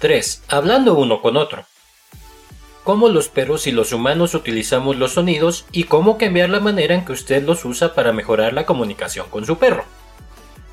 3. Hablando uno con otro. Cómo los perros y los humanos utilizamos los sonidos y cómo cambiar la manera en que usted los usa para mejorar la comunicación con su perro.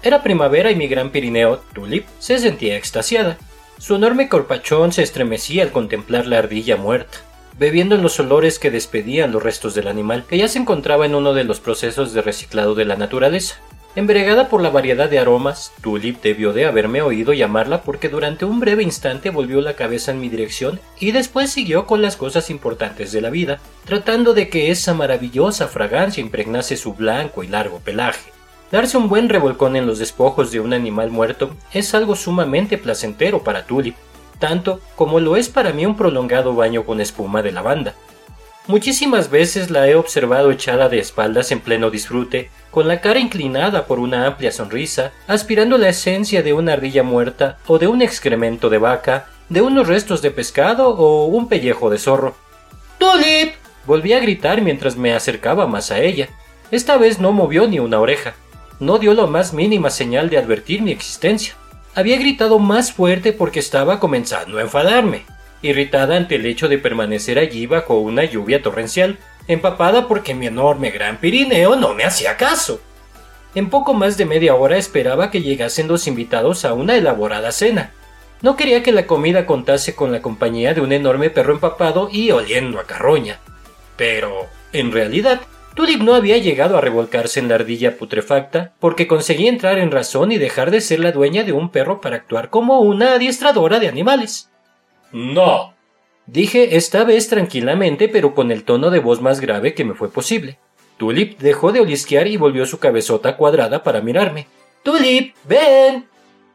Era primavera y mi gran Pirineo, Tulip, se sentía extasiada. Su enorme corpachón se estremecía al contemplar la ardilla muerta bebiendo en los olores que despedían los restos del animal, que ya se encontraba en uno de los procesos de reciclado de la naturaleza. Embregada por la variedad de aromas, Tulip debió de haberme oído llamarla porque durante un breve instante volvió la cabeza en mi dirección y después siguió con las cosas importantes de la vida, tratando de que esa maravillosa fragancia impregnase su blanco y largo pelaje. Darse un buen revolcón en los despojos de un animal muerto es algo sumamente placentero para Tulip, tanto como lo es para mí un prolongado baño con espuma de lavanda. Muchísimas veces la he observado echada de espaldas en pleno disfrute, con la cara inclinada por una amplia sonrisa, aspirando la esencia de una ardilla muerta o de un excremento de vaca, de unos restos de pescado o un pellejo de zorro. ¡Tulip! Volví a gritar mientras me acercaba más a ella. Esta vez no movió ni una oreja. No dio la más mínima señal de advertir mi existencia. Había gritado más fuerte porque estaba comenzando a enfadarme, irritada ante el hecho de permanecer allí bajo una lluvia torrencial, empapada porque mi enorme gran Pirineo no me hacía caso. En poco más de media hora esperaba que llegasen los invitados a una elaborada cena. No quería que la comida contase con la compañía de un enorme perro empapado y oliendo a carroña. Pero, en realidad, Tulip no había llegado a revolcarse en la ardilla putrefacta porque conseguía entrar en razón y dejar de ser la dueña de un perro para actuar como una adiestradora de animales. No. Dije esta vez tranquilamente pero con el tono de voz más grave que me fue posible. Tulip dejó de olisquear y volvió su cabezota cuadrada para mirarme. Tulip, ven.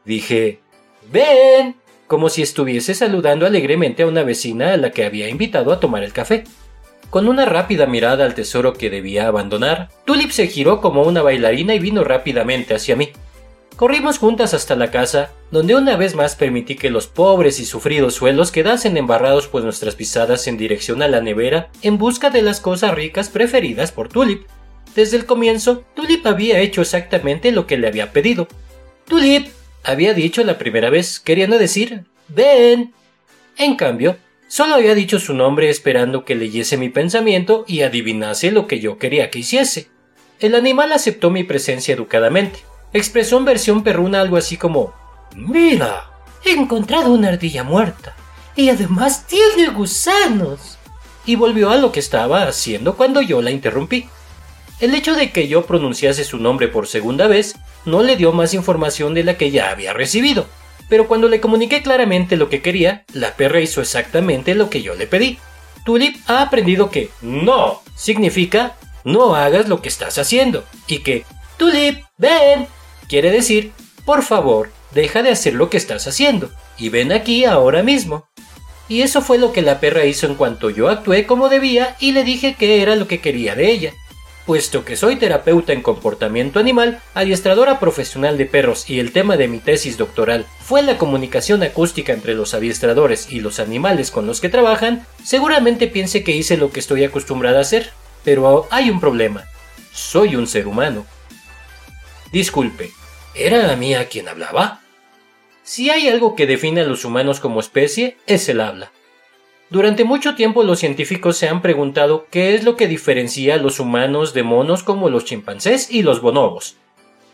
Dije, ven, como si estuviese saludando alegremente a una vecina a la que había invitado a tomar el café. Con una rápida mirada al tesoro que debía abandonar, Tulip se giró como una bailarina y vino rápidamente hacia mí. Corrimos juntas hasta la casa, donde una vez más permití que los pobres y sufridos suelos quedasen embarrados por nuestras pisadas en dirección a la nevera en busca de las cosas ricas preferidas por Tulip. Desde el comienzo, Tulip había hecho exactamente lo que le había pedido. Tulip, había dicho la primera vez, queriendo decir, ven. En cambio, Solo había dicho su nombre esperando que leyese mi pensamiento y adivinase lo que yo quería que hiciese. El animal aceptó mi presencia educadamente. Expresó en versión perruna algo así como Mira, he encontrado una ardilla muerta. Y además tiene gusanos. Y volvió a lo que estaba haciendo cuando yo la interrumpí. El hecho de que yo pronunciase su nombre por segunda vez no le dio más información de la que ya había recibido pero cuando le comuniqué claramente lo que quería, la perra hizo exactamente lo que yo le pedí. Tulip ha aprendido que no significa no hagas lo que estás haciendo y que Tulip, ven, quiere decir, por favor, deja de hacer lo que estás haciendo y ven aquí ahora mismo. Y eso fue lo que la perra hizo en cuanto yo actué como debía y le dije que era lo que quería de ella. Puesto que soy terapeuta en comportamiento animal, adiestradora profesional de perros y el tema de mi tesis doctoral fue la comunicación acústica entre los adiestradores y los animales con los que trabajan, seguramente piense que hice lo que estoy acostumbrada a hacer. Pero hay un problema. Soy un ser humano. Disculpe, ¿era a mí a quien hablaba? Si hay algo que define a los humanos como especie, es el habla. Durante mucho tiempo los científicos se han preguntado qué es lo que diferencia a los humanos de monos como los chimpancés y los bonobos.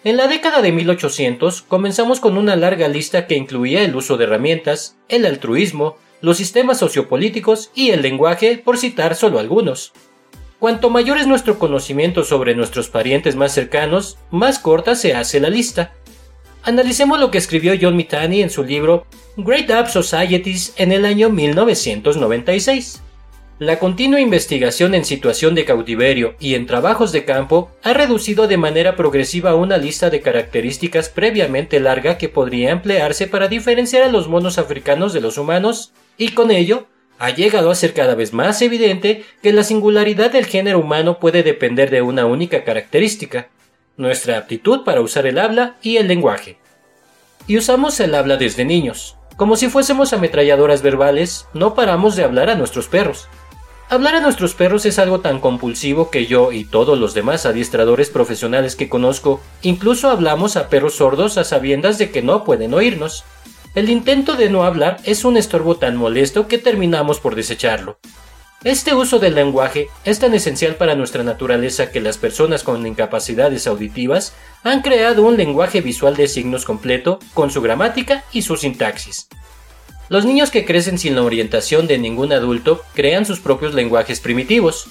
En la década de 1800 comenzamos con una larga lista que incluía el uso de herramientas, el altruismo, los sistemas sociopolíticos y el lenguaje, por citar solo algunos. Cuanto mayor es nuestro conocimiento sobre nuestros parientes más cercanos, más corta se hace la lista, Analicemos lo que escribió John Mitani en su libro Great App Societies en el año 1996. La continua investigación en situación de cautiverio y en trabajos de campo ha reducido de manera progresiva una lista de características previamente larga que podría emplearse para diferenciar a los monos africanos de los humanos, y con ello ha llegado a ser cada vez más evidente que la singularidad del género humano puede depender de una única característica, nuestra aptitud para usar el habla y el lenguaje. Y usamos el habla desde niños. Como si fuésemos ametralladoras verbales, no paramos de hablar a nuestros perros. Hablar a nuestros perros es algo tan compulsivo que yo y todos los demás adiestradores profesionales que conozco incluso hablamos a perros sordos a sabiendas de que no pueden oírnos. El intento de no hablar es un estorbo tan molesto que terminamos por desecharlo. Este uso del lenguaje es tan esencial para nuestra naturaleza que las personas con incapacidades auditivas han creado un lenguaje visual de signos completo con su gramática y su sintaxis. Los niños que crecen sin la orientación de ningún adulto crean sus propios lenguajes primitivos.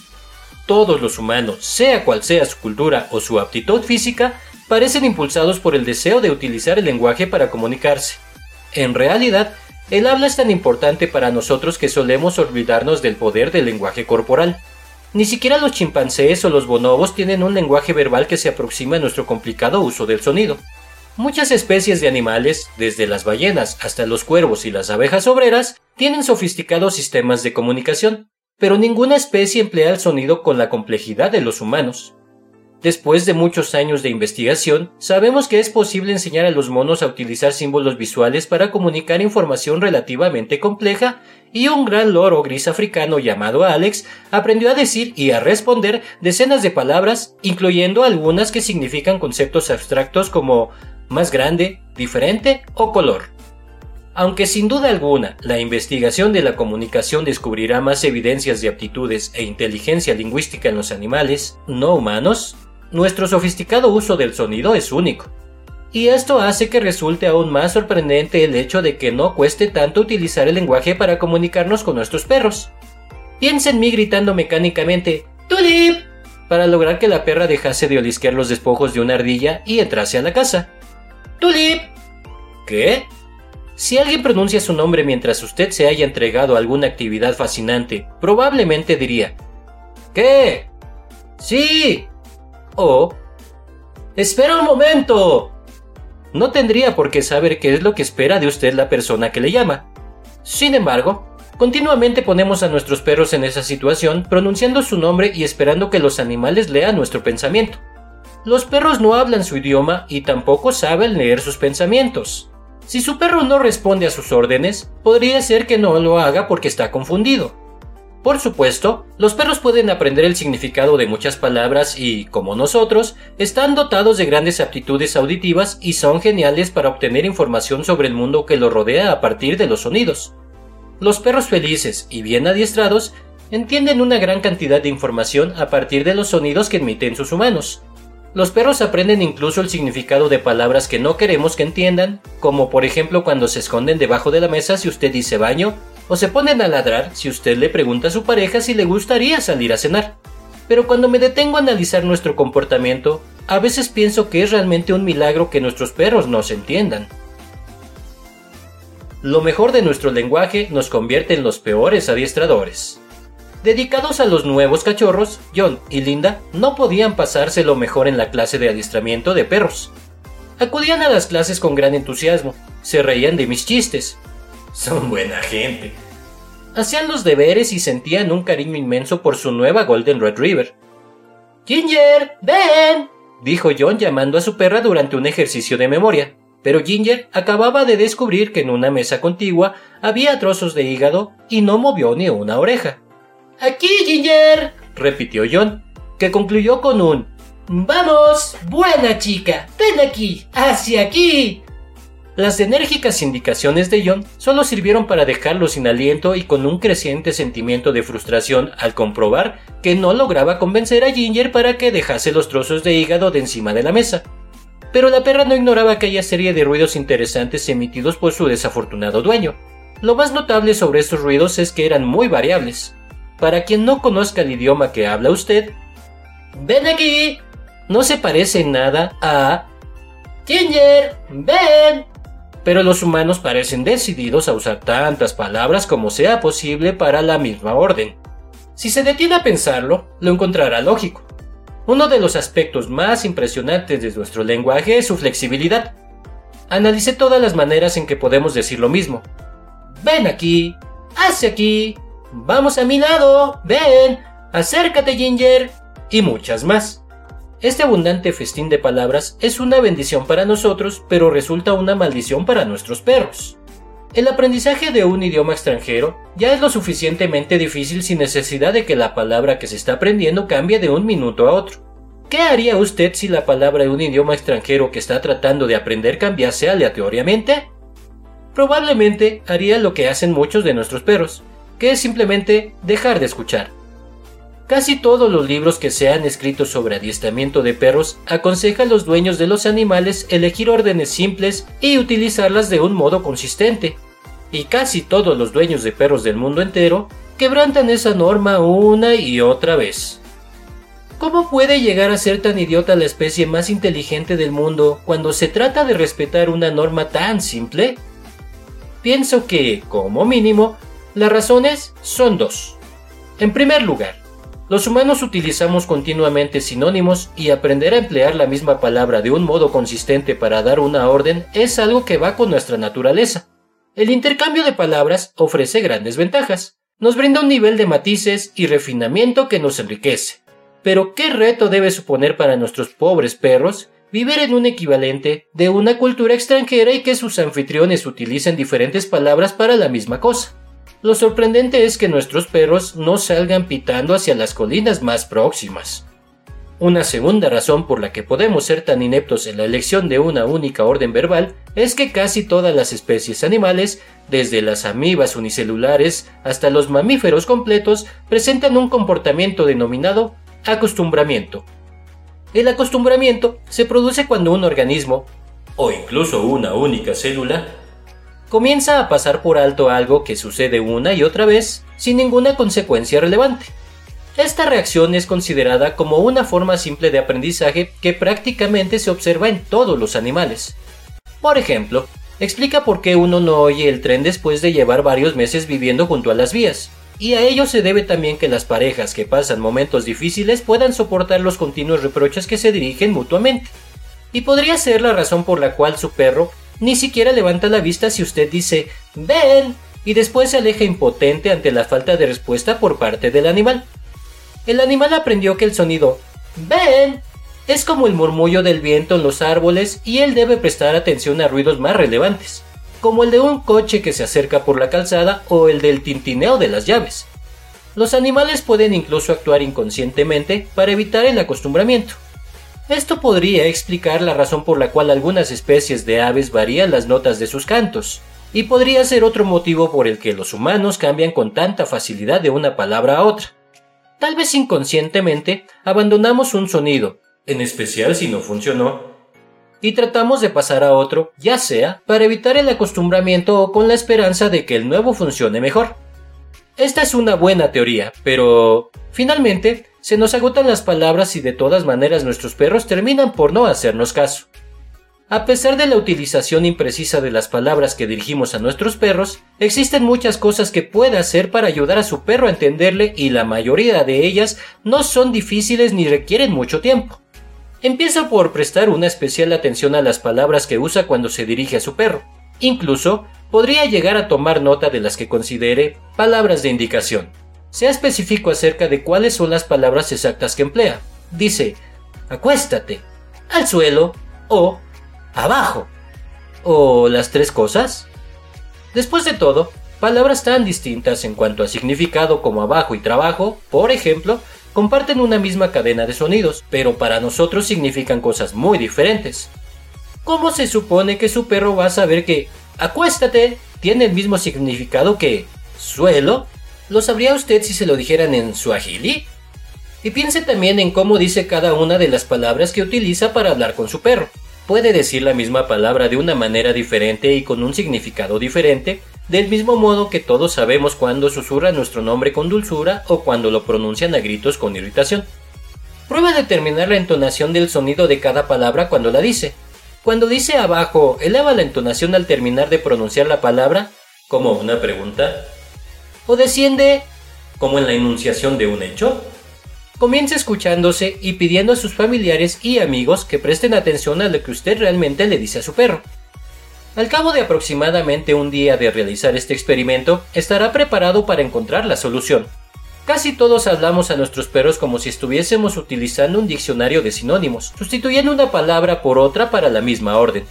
Todos los humanos, sea cual sea su cultura o su aptitud física, parecen impulsados por el deseo de utilizar el lenguaje para comunicarse. En realidad, el habla es tan importante para nosotros que solemos olvidarnos del poder del lenguaje corporal. Ni siquiera los chimpancés o los bonobos tienen un lenguaje verbal que se aproxima a nuestro complicado uso del sonido. Muchas especies de animales, desde las ballenas hasta los cuervos y las abejas obreras, tienen sofisticados sistemas de comunicación, pero ninguna especie emplea el sonido con la complejidad de los humanos. Después de muchos años de investigación, sabemos que es posible enseñar a los monos a utilizar símbolos visuales para comunicar información relativamente compleja y un gran loro gris africano llamado Alex aprendió a decir y a responder decenas de palabras, incluyendo algunas que significan conceptos abstractos como más grande, diferente o color. Aunque sin duda alguna la investigación de la comunicación descubrirá más evidencias de aptitudes e inteligencia lingüística en los animales no humanos, nuestro sofisticado uso del sonido es único. Y esto hace que resulte aún más sorprendente el hecho de que no cueste tanto utilizar el lenguaje para comunicarnos con nuestros perros. Piensa en mí gritando mecánicamente ¡Tulip! para lograr que la perra dejase de olisquear los despojos de una ardilla y entrase a la casa. ¡Tulip! ¿Qué? Si alguien pronuncia su nombre mientras usted se haya entregado a alguna actividad fascinante, probablemente diría ¿Qué? Sí, o ¡Espera un momento! No tendría por qué saber qué es lo que espera de usted la persona que le llama. Sin embargo, continuamente ponemos a nuestros perros en esa situación pronunciando su nombre y esperando que los animales lean nuestro pensamiento. Los perros no hablan su idioma y tampoco saben leer sus pensamientos. Si su perro no responde a sus órdenes, podría ser que no lo haga porque está confundido. Por supuesto, los perros pueden aprender el significado de muchas palabras y, como nosotros, están dotados de grandes aptitudes auditivas y son geniales para obtener información sobre el mundo que los rodea a partir de los sonidos. Los perros felices y bien adiestrados entienden una gran cantidad de información a partir de los sonidos que emiten sus humanos. Los perros aprenden incluso el significado de palabras que no queremos que entiendan, como por ejemplo cuando se esconden debajo de la mesa si usted dice baño o se ponen a ladrar si usted le pregunta a su pareja si le gustaría salir a cenar. Pero cuando me detengo a analizar nuestro comportamiento, a veces pienso que es realmente un milagro que nuestros perros nos entiendan. Lo mejor de nuestro lenguaje nos convierte en los peores adiestradores. Dedicados a los nuevos cachorros, John y Linda no podían pasarse lo mejor en la clase de adiestramiento de perros. Acudían a las clases con gran entusiasmo, se reían de mis chistes, son buena gente. Hacían los deberes y sentían un cariño inmenso por su nueva Golden Retriever. Ginger, ven, dijo John llamando a su perra durante un ejercicio de memoria. Pero Ginger acababa de descubrir que en una mesa contigua había trozos de hígado y no movió ni una oreja. Aquí, Ginger, repitió John, que concluyó con un Vamos, buena chica, ven aquí, hacia aquí. Las enérgicas indicaciones de John solo sirvieron para dejarlo sin aliento y con un creciente sentimiento de frustración al comprobar que no lograba convencer a Ginger para que dejase los trozos de hígado de encima de la mesa. Pero la perra no ignoraba aquella serie de ruidos interesantes emitidos por su desafortunado dueño. Lo más notable sobre estos ruidos es que eran muy variables. Para quien no conozca el idioma que habla usted, ven aquí. No se parece nada a Ginger, ven pero los humanos parecen decididos a usar tantas palabras como sea posible para la misma orden. Si se detiene a pensarlo, lo encontrará lógico. Uno de los aspectos más impresionantes de nuestro lenguaje es su flexibilidad. Analice todas las maneras en que podemos decir lo mismo. Ven aquí, hace aquí, vamos a mi lado, ven, acércate Ginger, y muchas más. Este abundante festín de palabras es una bendición para nosotros, pero resulta una maldición para nuestros perros. El aprendizaje de un idioma extranjero ya es lo suficientemente difícil sin necesidad de que la palabra que se está aprendiendo cambie de un minuto a otro. ¿Qué haría usted si la palabra de un idioma extranjero que está tratando de aprender cambiase aleatoriamente? probablemente haría lo que hacen muchos de nuestros perros, que es simplemente dejar de escuchar. Casi todos los libros que se han escrito sobre adiestramiento de perros aconsejan a los dueños de los animales elegir órdenes simples y utilizarlas de un modo consistente. Y casi todos los dueños de perros del mundo entero quebrantan esa norma una y otra vez. ¿Cómo puede llegar a ser tan idiota la especie más inteligente del mundo cuando se trata de respetar una norma tan simple? Pienso que, como mínimo, las razones son dos. En primer lugar, los humanos utilizamos continuamente sinónimos y aprender a emplear la misma palabra de un modo consistente para dar una orden es algo que va con nuestra naturaleza. El intercambio de palabras ofrece grandes ventajas. Nos brinda un nivel de matices y refinamiento que nos enriquece. Pero ¿qué reto debe suponer para nuestros pobres perros vivir en un equivalente de una cultura extranjera y que sus anfitriones utilicen diferentes palabras para la misma cosa? Lo sorprendente es que nuestros perros no salgan pitando hacia las colinas más próximas. Una segunda razón por la que podemos ser tan ineptos en la elección de una única orden verbal es que casi todas las especies animales, desde las amibas unicelulares hasta los mamíferos completos, presentan un comportamiento denominado acostumbramiento. El acostumbramiento se produce cuando un organismo, o incluso una única célula, comienza a pasar por alto algo que sucede una y otra vez sin ninguna consecuencia relevante. Esta reacción es considerada como una forma simple de aprendizaje que prácticamente se observa en todos los animales. Por ejemplo, explica por qué uno no oye el tren después de llevar varios meses viviendo junto a las vías, y a ello se debe también que las parejas que pasan momentos difíciles puedan soportar los continuos reproches que se dirigen mutuamente. Y podría ser la razón por la cual su perro ni siquiera levanta la vista si usted dice ven y después se aleja impotente ante la falta de respuesta por parte del animal. El animal aprendió que el sonido ven es como el murmullo del viento en los árboles y él debe prestar atención a ruidos más relevantes, como el de un coche que se acerca por la calzada o el del tintineo de las llaves. Los animales pueden incluso actuar inconscientemente para evitar el acostumbramiento. Esto podría explicar la razón por la cual algunas especies de aves varían las notas de sus cantos, y podría ser otro motivo por el que los humanos cambian con tanta facilidad de una palabra a otra. Tal vez inconscientemente abandonamos un sonido, en especial si no funcionó, y tratamos de pasar a otro, ya sea para evitar el acostumbramiento o con la esperanza de que el nuevo funcione mejor. Esta es una buena teoría, pero finalmente se nos agotan las palabras y de todas maneras nuestros perros terminan por no hacernos caso. A pesar de la utilización imprecisa de las palabras que dirigimos a nuestros perros, existen muchas cosas que puede hacer para ayudar a su perro a entenderle y la mayoría de ellas no son difíciles ni requieren mucho tiempo. Empieza por prestar una especial atención a las palabras que usa cuando se dirige a su perro. Incluso podría llegar a tomar nota de las que considere palabras de indicación sea específico acerca de cuáles son las palabras exactas que emplea. Dice, acuéstate, al suelo o abajo. ¿O las tres cosas? Después de todo, palabras tan distintas en cuanto a significado como abajo y trabajo, por ejemplo, comparten una misma cadena de sonidos, pero para nosotros significan cosas muy diferentes. ¿Cómo se supone que su perro va a saber que acuéstate tiene el mismo significado que suelo ¿Lo sabría usted si se lo dijeran en suajili? Y piense también en cómo dice cada una de las palabras que utiliza para hablar con su perro. Puede decir la misma palabra de una manera diferente y con un significado diferente, del mismo modo que todos sabemos cuando susurra nuestro nombre con dulzura o cuando lo pronuncian a gritos con irritación. Prueba a determinar la entonación del sonido de cada palabra cuando la dice. Cuando dice abajo, eleva la entonación al terminar de pronunciar la palabra, como una pregunta, o desciende como en la enunciación de un hecho? Comienza escuchándose y pidiendo a sus familiares y amigos que presten atención a lo que usted realmente le dice a su perro. Al cabo de aproximadamente un día de realizar este experimento, estará preparado para encontrar la solución. Casi todos hablamos a nuestros perros como si estuviésemos utilizando un diccionario de sinónimos, sustituyendo una palabra por otra para la misma orden.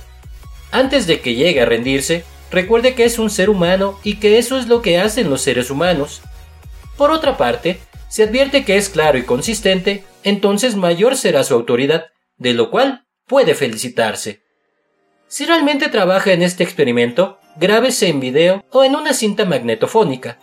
Antes de que llegue a rendirse, Recuerde que es un ser humano y que eso es lo que hacen los seres humanos. Por otra parte, si advierte que es claro y consistente, entonces mayor será su autoridad, de lo cual puede felicitarse. Si realmente trabaja en este experimento, grábese en video o en una cinta magnetofónica.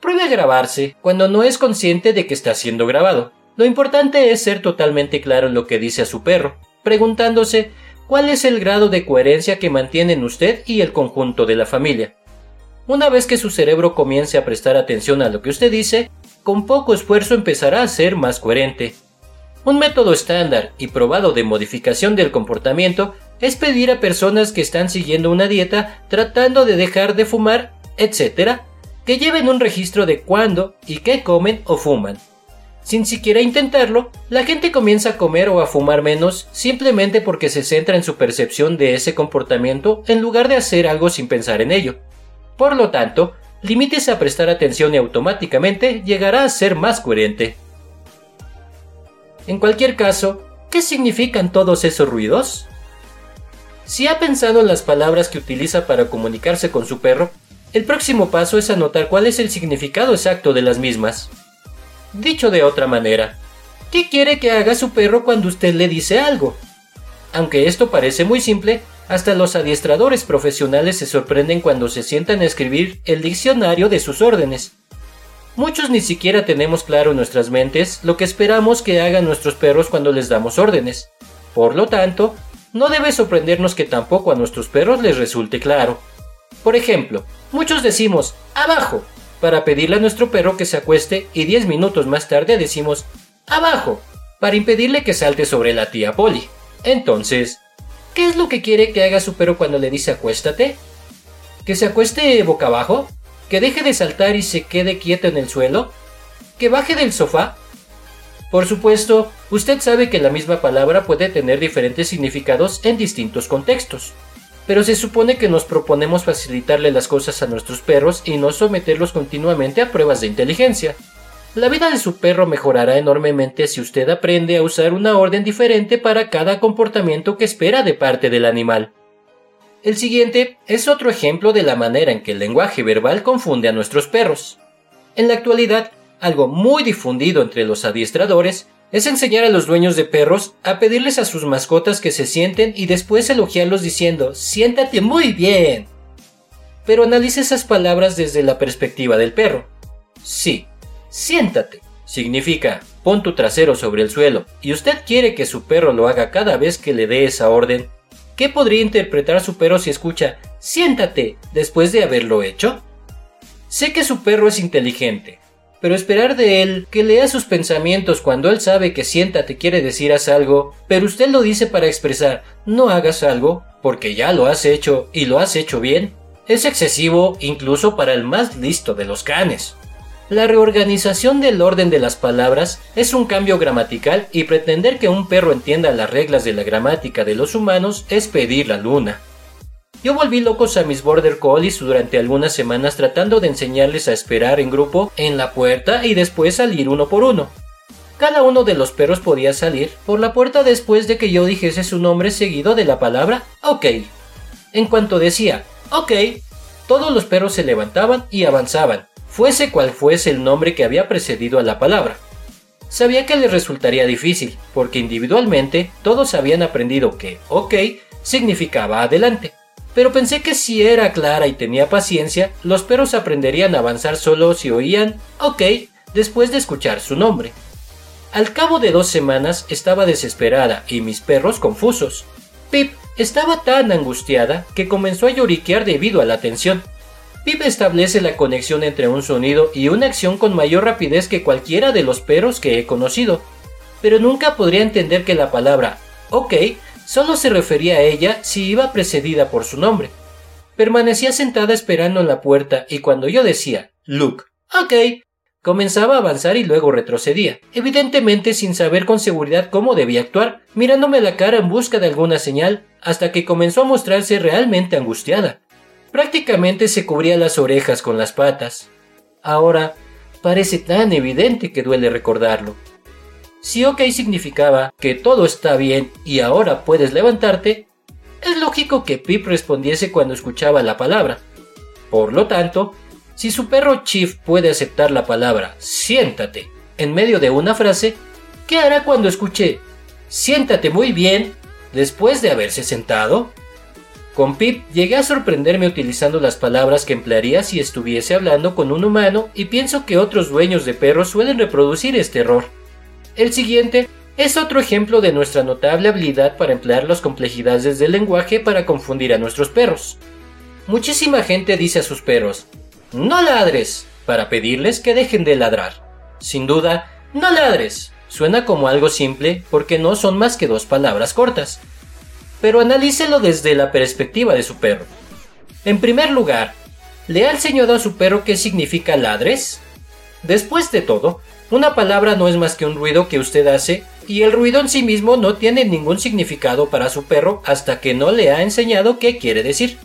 Pruebe a grabarse cuando no es consciente de que está siendo grabado. Lo importante es ser totalmente claro en lo que dice a su perro, preguntándose cuál es el grado de coherencia que mantienen usted y el conjunto de la familia. Una vez que su cerebro comience a prestar atención a lo que usted dice, con poco esfuerzo empezará a ser más coherente. Un método estándar y probado de modificación del comportamiento es pedir a personas que están siguiendo una dieta tratando de dejar de fumar, etc., que lleven un registro de cuándo y qué comen o fuman. Sin siquiera intentarlo, la gente comienza a comer o a fumar menos simplemente porque se centra en su percepción de ese comportamiento en lugar de hacer algo sin pensar en ello. Por lo tanto, limítese a prestar atención y automáticamente llegará a ser más coherente. En cualquier caso, ¿qué significan todos esos ruidos? Si ha pensado en las palabras que utiliza para comunicarse con su perro, el próximo paso es anotar cuál es el significado exacto de las mismas. Dicho de otra manera, ¿qué quiere que haga su perro cuando usted le dice algo? Aunque esto parece muy simple, hasta los adiestradores profesionales se sorprenden cuando se sientan a escribir el diccionario de sus órdenes. Muchos ni siquiera tenemos claro en nuestras mentes lo que esperamos que hagan nuestros perros cuando les damos órdenes. Por lo tanto, no debe sorprendernos que tampoco a nuestros perros les resulte claro. Por ejemplo, muchos decimos abajo para pedirle a nuestro perro que se acueste y 10 minutos más tarde decimos abajo para impedirle que salte sobre la tía Polly. Entonces, ¿qué es lo que quiere que haga su perro cuando le dice acuéstate? ¿Que se acueste boca abajo? ¿Que deje de saltar y se quede quieto en el suelo? ¿Que baje del sofá? Por supuesto, usted sabe que la misma palabra puede tener diferentes significados en distintos contextos, pero se supone que nos proponemos facilitarle las cosas a nuestros perros y no someterlos continuamente a pruebas de inteligencia. La vida de su perro mejorará enormemente si usted aprende a usar una orden diferente para cada comportamiento que espera de parte del animal. El siguiente es otro ejemplo de la manera en que el lenguaje verbal confunde a nuestros perros. En la actualidad, algo muy difundido entre los adiestradores, es enseñar a los dueños de perros a pedirles a sus mascotas que se sienten y después elogiarlos diciendo siéntate muy bien. Pero analice esas palabras desde la perspectiva del perro. Sí, siéntate. Significa pon tu trasero sobre el suelo y usted quiere que su perro lo haga cada vez que le dé esa orden. ¿Qué podría interpretar su perro si escucha siéntate después de haberlo hecho? Sé que su perro es inteligente, pero esperar de él que lea sus pensamientos cuando él sabe que siéntate quiere decir algo, pero usted lo dice para expresar no hagas algo, porque ya lo has hecho y lo has hecho bien, es excesivo incluso para el más listo de los canes. La reorganización del orden de las palabras es un cambio gramatical y pretender que un perro entienda las reglas de la gramática de los humanos es pedir la luna. Yo volví locos a mis border collies durante algunas semanas tratando de enseñarles a esperar en grupo en la puerta y después salir uno por uno. Cada uno de los perros podía salir por la puerta después de que yo dijese su nombre seguido de la palabra OK. En cuanto decía OK, todos los perros se levantaban y avanzaban, fuese cual fuese el nombre que había precedido a la palabra. Sabía que les resultaría difícil, porque individualmente todos habían aprendido que OK significaba adelante pero pensé que si era clara y tenía paciencia, los perros aprenderían a avanzar solo si oían ok después de escuchar su nombre. Al cabo de dos semanas estaba desesperada y mis perros confusos. Pip estaba tan angustiada que comenzó a lloriquear debido a la tensión. Pip establece la conexión entre un sonido y una acción con mayor rapidez que cualquiera de los perros que he conocido, pero nunca podría entender que la palabra ok Solo se refería a ella si iba precedida por su nombre. Permanecía sentada esperando en la puerta y cuando yo decía Look, ok, comenzaba a avanzar y luego retrocedía, evidentemente sin saber con seguridad cómo debía actuar, mirándome la cara en busca de alguna señal, hasta que comenzó a mostrarse realmente angustiada. Prácticamente se cubría las orejas con las patas. Ahora, parece tan evidente que duele recordarlo. Si OK significaba que todo está bien y ahora puedes levantarte, es lógico que Pip respondiese cuando escuchaba la palabra. Por lo tanto, si su perro Chief puede aceptar la palabra siéntate en medio de una frase, ¿qué hará cuando escuche siéntate muy bien después de haberse sentado? Con Pip llegué a sorprenderme utilizando las palabras que emplearía si estuviese hablando con un humano y pienso que otros dueños de perros suelen reproducir este error. El siguiente es otro ejemplo de nuestra notable habilidad para emplear las complejidades del lenguaje para confundir a nuestros perros. Muchísima gente dice a sus perros, no ladres, para pedirles que dejen de ladrar. Sin duda, no ladres. Suena como algo simple porque no son más que dos palabras cortas. Pero analícelo desde la perspectiva de su perro. En primer lugar, ¿le ha enseñado a su perro qué significa ladres? Después de todo, una palabra no es más que un ruido que usted hace y el ruido en sí mismo no tiene ningún significado para su perro hasta que no le ha enseñado qué quiere decir.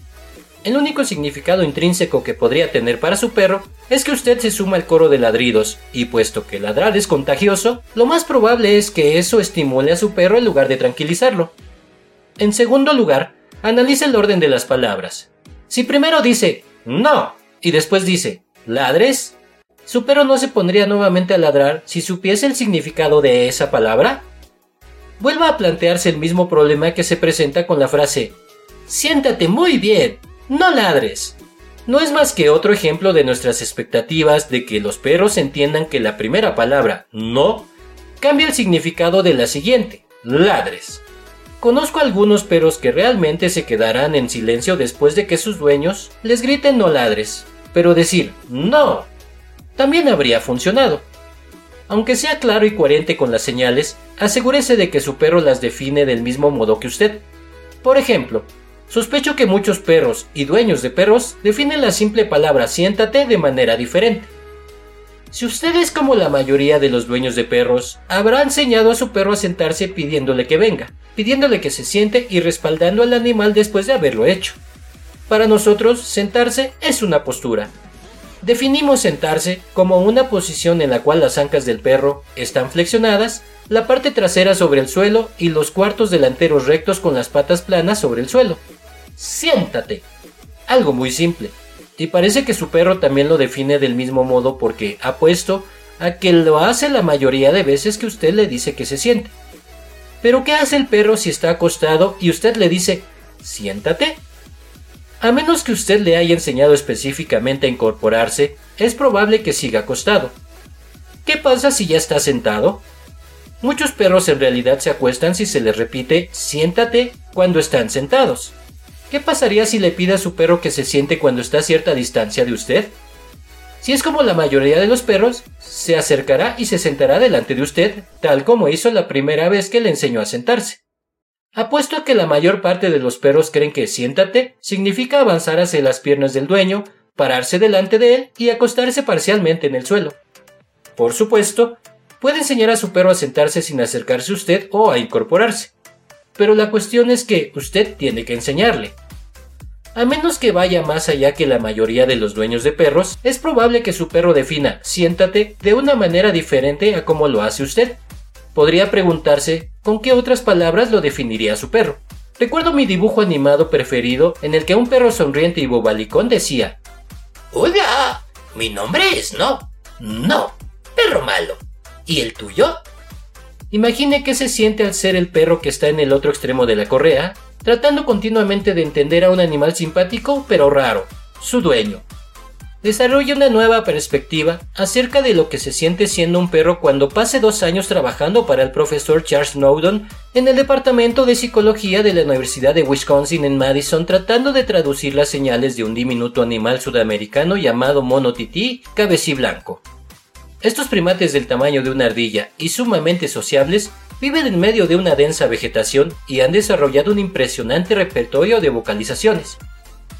El único significado intrínseco que podría tener para su perro es que usted se suma al coro de ladridos, y puesto que ladrar es contagioso, lo más probable es que eso estimule a su perro en lugar de tranquilizarlo. En segundo lugar, analice el orden de las palabras. Si primero dice no y después dice ladres, ¿su perro no se pondría nuevamente a ladrar si supiese el significado de esa palabra? Vuelva a plantearse el mismo problema que se presenta con la frase Siéntate muy bien no ladres. No es más que otro ejemplo de nuestras expectativas de que los perros entiendan que la primera palabra, no, cambia el significado de la siguiente, ladres. Conozco algunos perros que realmente se quedarán en silencio después de que sus dueños les griten no ladres, pero decir no también habría funcionado. Aunque sea claro y coherente con las señales, asegúrese de que su perro las define del mismo modo que usted. Por ejemplo, Sospecho que muchos perros y dueños de perros definen la simple palabra siéntate de manera diferente. Si usted es como la mayoría de los dueños de perros, habrá enseñado a su perro a sentarse pidiéndole que venga, pidiéndole que se siente y respaldando al animal después de haberlo hecho. Para nosotros, sentarse es una postura. Definimos sentarse como una posición en la cual las ancas del perro están flexionadas, la parte trasera sobre el suelo y los cuartos delanteros rectos con las patas planas sobre el suelo siéntate. Algo muy simple. Y parece que su perro también lo define del mismo modo porque apuesto a que lo hace la mayoría de veces que usted le dice que se siente. Pero ¿qué hace el perro si está acostado y usted le dice siéntate? A menos que usted le haya enseñado específicamente a incorporarse, es probable que siga acostado. ¿Qué pasa si ya está sentado? Muchos perros en realidad se acuestan si se les repite siéntate cuando están sentados. ¿Qué pasaría si le pide a su perro que se siente cuando está a cierta distancia de usted? Si es como la mayoría de los perros, se acercará y se sentará delante de usted, tal como hizo la primera vez que le enseñó a sentarse. Apuesto a que la mayor parte de los perros creen que siéntate significa avanzar hacia las piernas del dueño, pararse delante de él y acostarse parcialmente en el suelo. Por supuesto, puede enseñar a su perro a sentarse sin acercarse a usted o a incorporarse pero la cuestión es que usted tiene que enseñarle. A menos que vaya más allá que la mayoría de los dueños de perros, es probable que su perro defina siéntate de una manera diferente a como lo hace usted. Podría preguntarse con qué otras palabras lo definiría su perro. Recuerdo mi dibujo animado preferido en el que un perro sonriente y bobalicón decía Hola, mi nombre es No. No, perro malo. ¿Y el tuyo? Imagine qué se siente al ser el perro que está en el otro extremo de la correa, tratando continuamente de entender a un animal simpático pero raro, su dueño. Desarrolla una nueva perspectiva acerca de lo que se siente siendo un perro cuando pase dos años trabajando para el profesor Charles Snowdon en el departamento de psicología de la Universidad de Wisconsin en Madison tratando de traducir las señales de un diminuto animal sudamericano llamado mono tití blanco. Estos primates del tamaño de una ardilla y sumamente sociables viven en medio de una densa vegetación y han desarrollado un impresionante repertorio de vocalizaciones.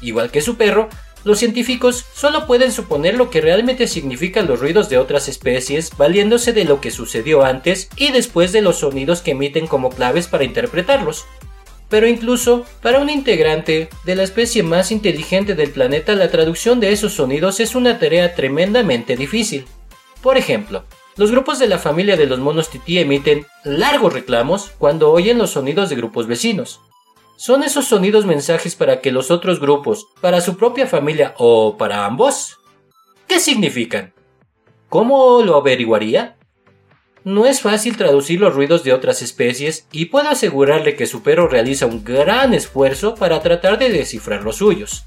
Igual que su perro, los científicos solo pueden suponer lo que realmente significan los ruidos de otras especies valiéndose de lo que sucedió antes y después de los sonidos que emiten como claves para interpretarlos. Pero incluso para un integrante de la especie más inteligente del planeta la traducción de esos sonidos es una tarea tremendamente difícil. Por ejemplo, los grupos de la familia de los monos tití emiten largos reclamos cuando oyen los sonidos de grupos vecinos. ¿Son esos sonidos mensajes para que los otros grupos, para su propia familia o para ambos? ¿Qué significan? ¿Cómo lo averiguaría? no es fácil traducir los ruidos de otras especies y puedo asegurarle que su perro realiza un gran esfuerzo para tratar de descifrar los suyos.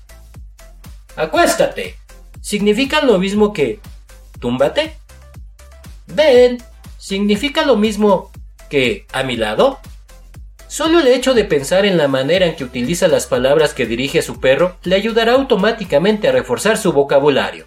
Acuéstate. Significa lo mismo que túmbate. Ven. Significa lo mismo que a mi lado. Solo el hecho de pensar en la manera en que utiliza las palabras que dirige a su perro le ayudará automáticamente a reforzar su vocabulario.